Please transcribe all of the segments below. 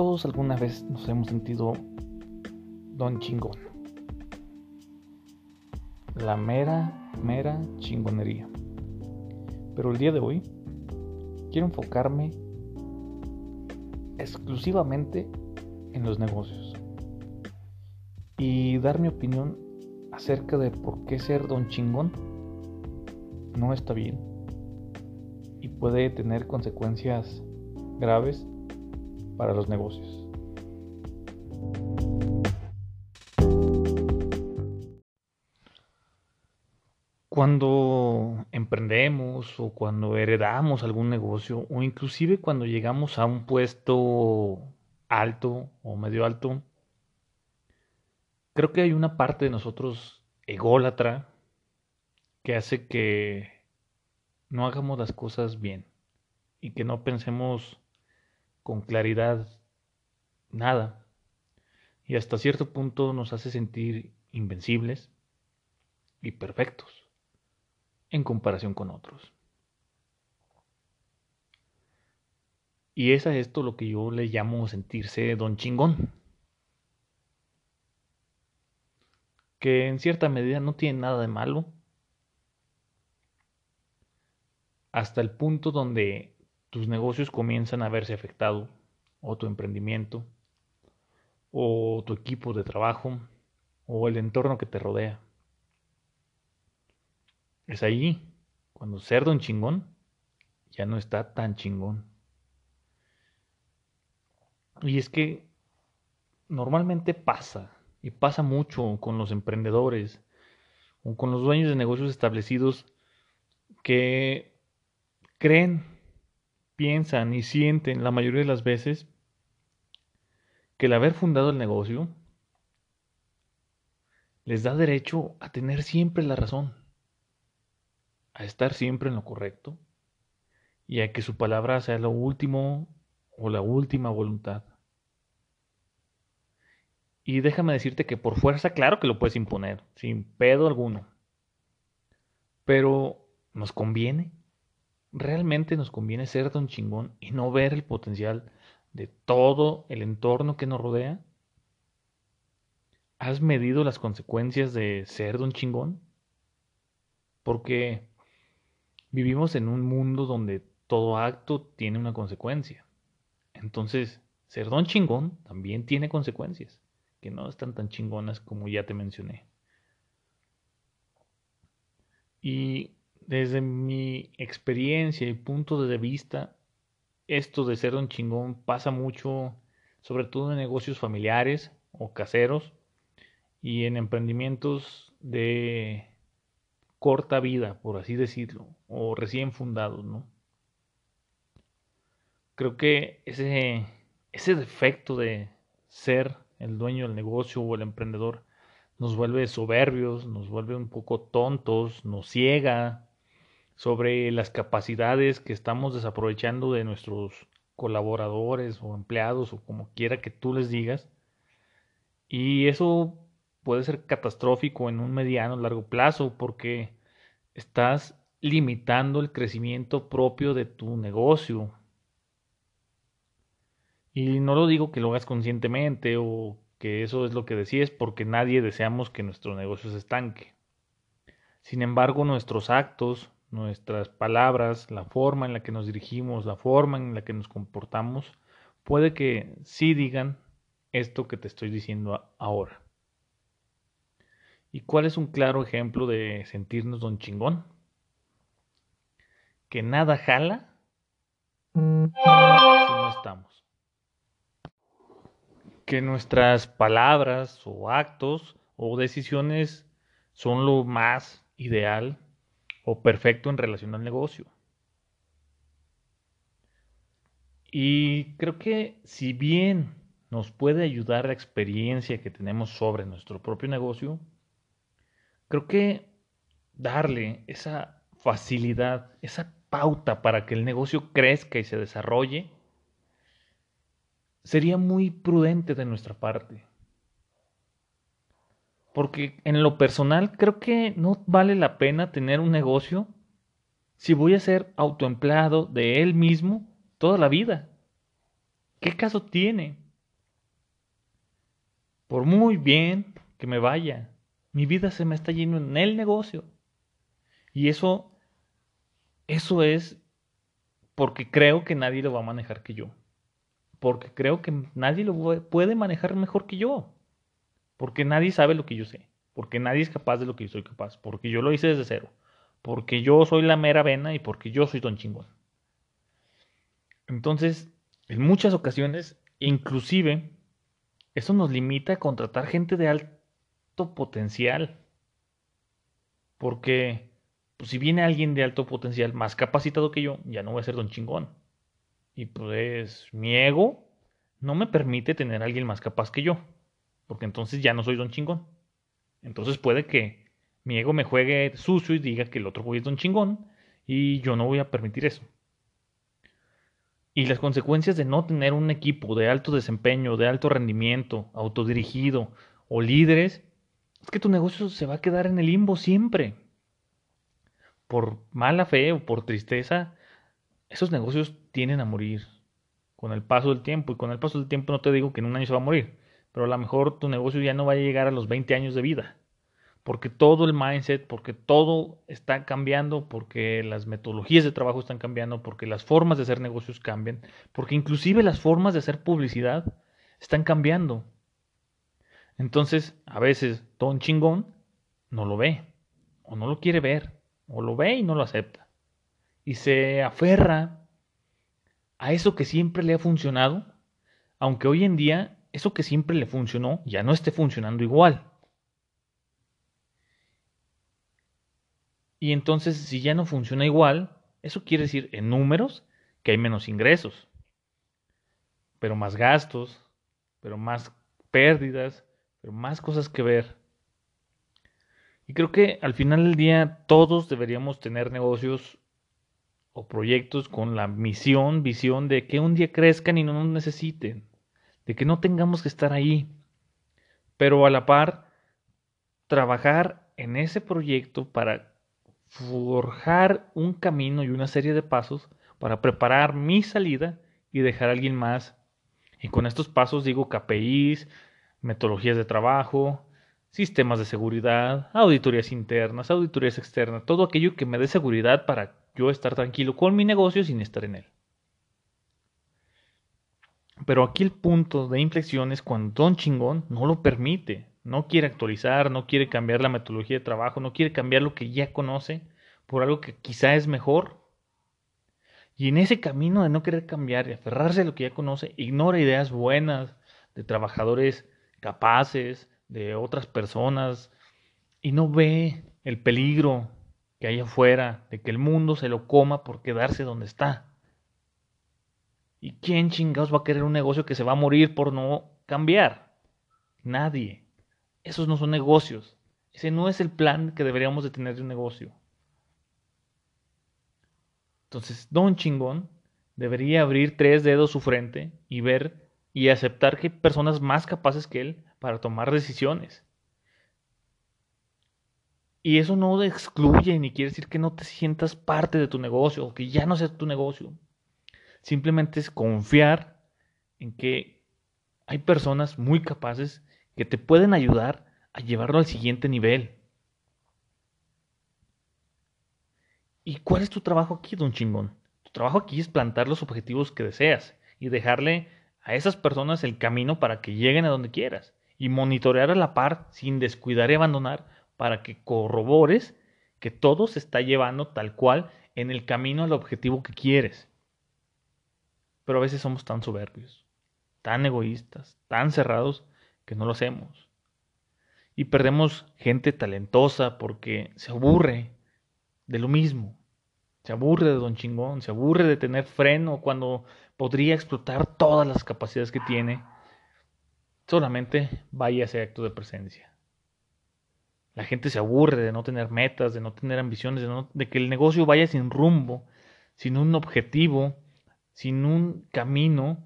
todos alguna vez nos hemos sentido don chingón. La mera, mera chingonería. Pero el día de hoy quiero enfocarme exclusivamente en los negocios y dar mi opinión acerca de por qué ser don chingón no está bien y puede tener consecuencias graves para los negocios. Cuando emprendemos o cuando heredamos algún negocio o inclusive cuando llegamos a un puesto alto o medio alto, creo que hay una parte de nosotros ególatra que hace que no hagamos las cosas bien y que no pensemos con claridad nada. Y hasta cierto punto nos hace sentir invencibles y perfectos en comparación con otros. Y es a esto lo que yo le llamo sentirse don chingón. Que en cierta medida no tiene nada de malo. Hasta el punto donde tus negocios comienzan a verse afectados, o tu emprendimiento, o tu equipo de trabajo, o el entorno que te rodea. Es ahí cuando ser don chingón ya no está tan chingón. Y es que normalmente pasa, y pasa mucho con los emprendedores o con los dueños de negocios establecidos que creen piensan y sienten la mayoría de las veces que el haber fundado el negocio les da derecho a tener siempre la razón, a estar siempre en lo correcto y a que su palabra sea lo último o la última voluntad. Y déjame decirte que por fuerza, claro que lo puedes imponer, sin pedo alguno. Pero, ¿nos conviene? Realmente nos conviene ser don chingón y no ver el potencial de todo el entorno que nos rodea? ¿Has medido las consecuencias de ser don chingón? Porque vivimos en un mundo donde todo acto tiene una consecuencia. Entonces, ser don chingón también tiene consecuencias, que no están tan chingonas como ya te mencioné. Y desde mi experiencia y punto de vista, esto de ser un chingón pasa mucho, sobre todo en negocios familiares o caseros y en emprendimientos de corta vida, por así decirlo, o recién fundados. Creo que ese defecto de ser el dueño del negocio o el emprendedor nos vuelve soberbios, nos vuelve un poco tontos, nos ciega, sobre las capacidades que estamos desaprovechando de nuestros colaboradores o empleados o como quiera que tú les digas. Y eso puede ser catastrófico en un mediano largo plazo porque estás limitando el crecimiento propio de tu negocio. Y no lo digo que lo hagas conscientemente o que eso es lo que decías porque nadie deseamos que nuestro negocio se estanque. Sin embargo, nuestros actos, nuestras palabras, la forma en la que nos dirigimos, la forma en la que nos comportamos, puede que sí digan esto que te estoy diciendo ahora. ¿Y cuál es un claro ejemplo de sentirnos don chingón? Que nada jala si no estamos. Que nuestras palabras o actos o decisiones son lo más ideal o perfecto en relación al negocio. Y creo que si bien nos puede ayudar la experiencia que tenemos sobre nuestro propio negocio, creo que darle esa facilidad, esa pauta para que el negocio crezca y se desarrolle, sería muy prudente de nuestra parte. Porque en lo personal creo que no vale la pena tener un negocio si voy a ser autoempleado de él mismo toda la vida. ¿Qué caso tiene? por muy bien que me vaya, mi vida se me está yendo en el negocio. Y eso, eso es porque creo que nadie lo va a manejar que yo. Porque creo que nadie lo puede manejar mejor que yo. Porque nadie sabe lo que yo sé. Porque nadie es capaz de lo que yo soy capaz. Porque yo lo hice desde cero. Porque yo soy la mera vena y porque yo soy don chingón. Entonces, en muchas ocasiones, inclusive, eso nos limita a contratar gente de alto potencial. Porque pues si viene alguien de alto potencial más capacitado que yo, ya no voy a ser don chingón. Y pues mi ego no me permite tener a alguien más capaz que yo, porque entonces ya no soy don chingón. Entonces puede que mi ego me juegue sucio y diga que el otro güey es don chingón, y yo no voy a permitir eso. Y las consecuencias de no tener un equipo de alto desempeño, de alto rendimiento, autodirigido o líderes, es que tu negocio se va a quedar en el limbo siempre por mala fe o por tristeza, esos negocios tienen a morir con el paso del tiempo. Y con el paso del tiempo no te digo que en un año se va a morir, pero a lo mejor tu negocio ya no va a llegar a los 20 años de vida. Porque todo el mindset, porque todo está cambiando, porque las metodologías de trabajo están cambiando, porque las formas de hacer negocios cambian, porque inclusive las formas de hacer publicidad están cambiando. Entonces, a veces, Don Chingón no lo ve o no lo quiere ver o lo ve y no lo acepta. Y se aferra a eso que siempre le ha funcionado, aunque hoy en día eso que siempre le funcionó ya no esté funcionando igual. Y entonces si ya no funciona igual, eso quiere decir en números que hay menos ingresos, pero más gastos, pero más pérdidas, pero más cosas que ver. Y creo que al final del día todos deberíamos tener negocios o proyectos con la misión, visión de que un día crezcan y no nos necesiten, de que no tengamos que estar ahí, pero a la par trabajar en ese proyecto para forjar un camino y una serie de pasos para preparar mi salida y dejar a alguien más. Y con estos pasos digo KPIs, metodologías de trabajo, sistemas de seguridad, auditorías internas, auditorías externas, todo aquello que me dé seguridad para yo estar tranquilo con mi negocio sin estar en él. Pero aquí el punto de inflexión es cuando Don Chingón no lo permite, no quiere actualizar, no quiere cambiar la metodología de trabajo, no quiere cambiar lo que ya conoce por algo que quizá es mejor. Y en ese camino de no querer cambiar y aferrarse a lo que ya conoce, ignora ideas buenas de trabajadores capaces, de otras personas y no ve el peligro que hay afuera de que el mundo se lo coma por quedarse donde está. ¿Y quién chingados va a querer un negocio que se va a morir por no cambiar? Nadie. Esos no son negocios. Ese no es el plan que deberíamos de tener de un negocio. Entonces, Don Chingón debería abrir tres dedos su frente y ver y aceptar que hay personas más capaces que él para tomar decisiones. Y eso no excluye ni quiere decir que no te sientas parte de tu negocio o que ya no sea tu negocio. Simplemente es confiar en que hay personas muy capaces que te pueden ayudar a llevarlo al siguiente nivel. ¿Y cuál es tu trabajo aquí, don chingón? Tu trabajo aquí es plantar los objetivos que deseas y dejarle a esas personas el camino para que lleguen a donde quieras y monitorear a la par sin descuidar y abandonar para que corrobores que todo se está llevando tal cual en el camino al objetivo que quieres. Pero a veces somos tan soberbios, tan egoístas, tan cerrados que no lo hacemos. Y perdemos gente talentosa porque se aburre de lo mismo. Se aburre de Don Chingón, se aburre de tener freno cuando podría explotar todas las capacidades que tiene solamente vaya ese acto de presencia. La gente se aburre de no tener metas, de no tener ambiciones, de, de que el negocio vaya sin rumbo, sin un objetivo, sin un camino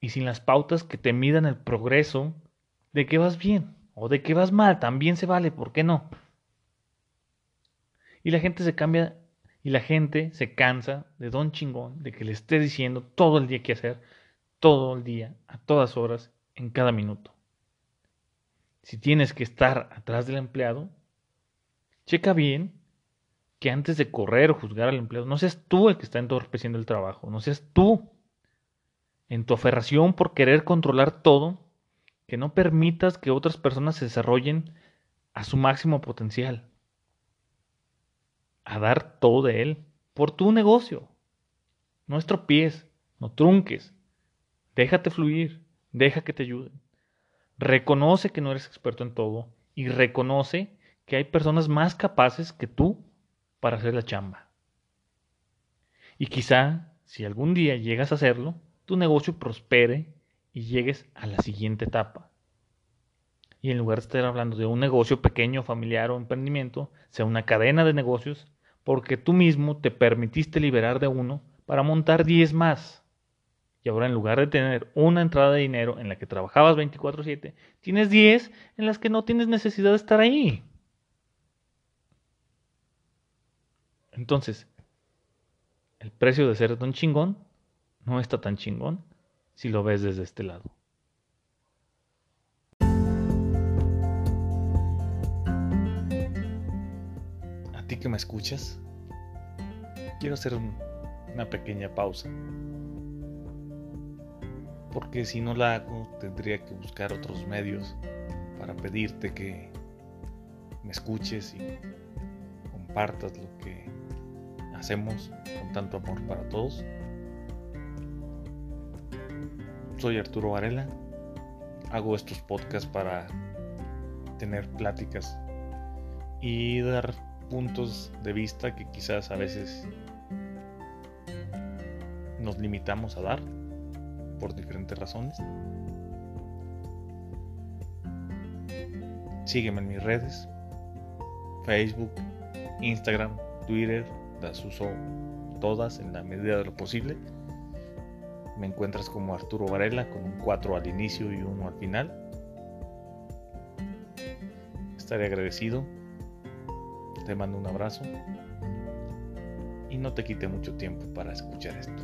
y sin las pautas que te midan el progreso de que vas bien o de que vas mal, también se vale, ¿por qué no? Y la gente se cambia y la gente se cansa de don chingón, de que le esté diciendo todo el día qué hacer, todo el día, a todas horas, en cada minuto. si tienes que estar atrás del empleado, checa bien que antes de correr o juzgar al empleado, no seas tú el que está entorpeciendo el trabajo, no seas tú en tu aferración por querer controlar todo, que no permitas que otras personas se desarrollen a su máximo potencial, a dar todo de él por tu negocio. No estropies, no trunques, déjate fluir, deja que te ayuden. Reconoce que no eres experto en todo y reconoce que hay personas más capaces que tú para hacer la chamba. Y quizá, si algún día llegas a hacerlo, tu negocio prospere y llegues a la siguiente etapa. Y en lugar de estar hablando de un negocio pequeño, familiar o emprendimiento, sea una cadena de negocios, porque tú mismo te permitiste liberar de uno para montar 10 más. Y ahora en lugar de tener una entrada de dinero en la que trabajabas 24/7, tienes 10 en las que no tienes necesidad de estar ahí. Entonces, el precio de ser tan chingón no está tan chingón si lo ves desde este lado. A ti que me escuchas, quiero hacer una pequeña pausa. Porque si no la hago, tendría que buscar otros medios para pedirte que me escuches y compartas lo hacemos con tanto amor para todos. Soy Arturo Varela. Hago estos podcasts para tener pláticas y dar puntos de vista que quizás a veces nos limitamos a dar por diferentes razones. Sígueme en mis redes, Facebook, Instagram, Twitter, las uso todas en la medida de lo posible. Me encuentras como Arturo Varela con un 4 al inicio y uno al final. Estaré agradecido. Te mando un abrazo. Y no te quite mucho tiempo para escuchar esto.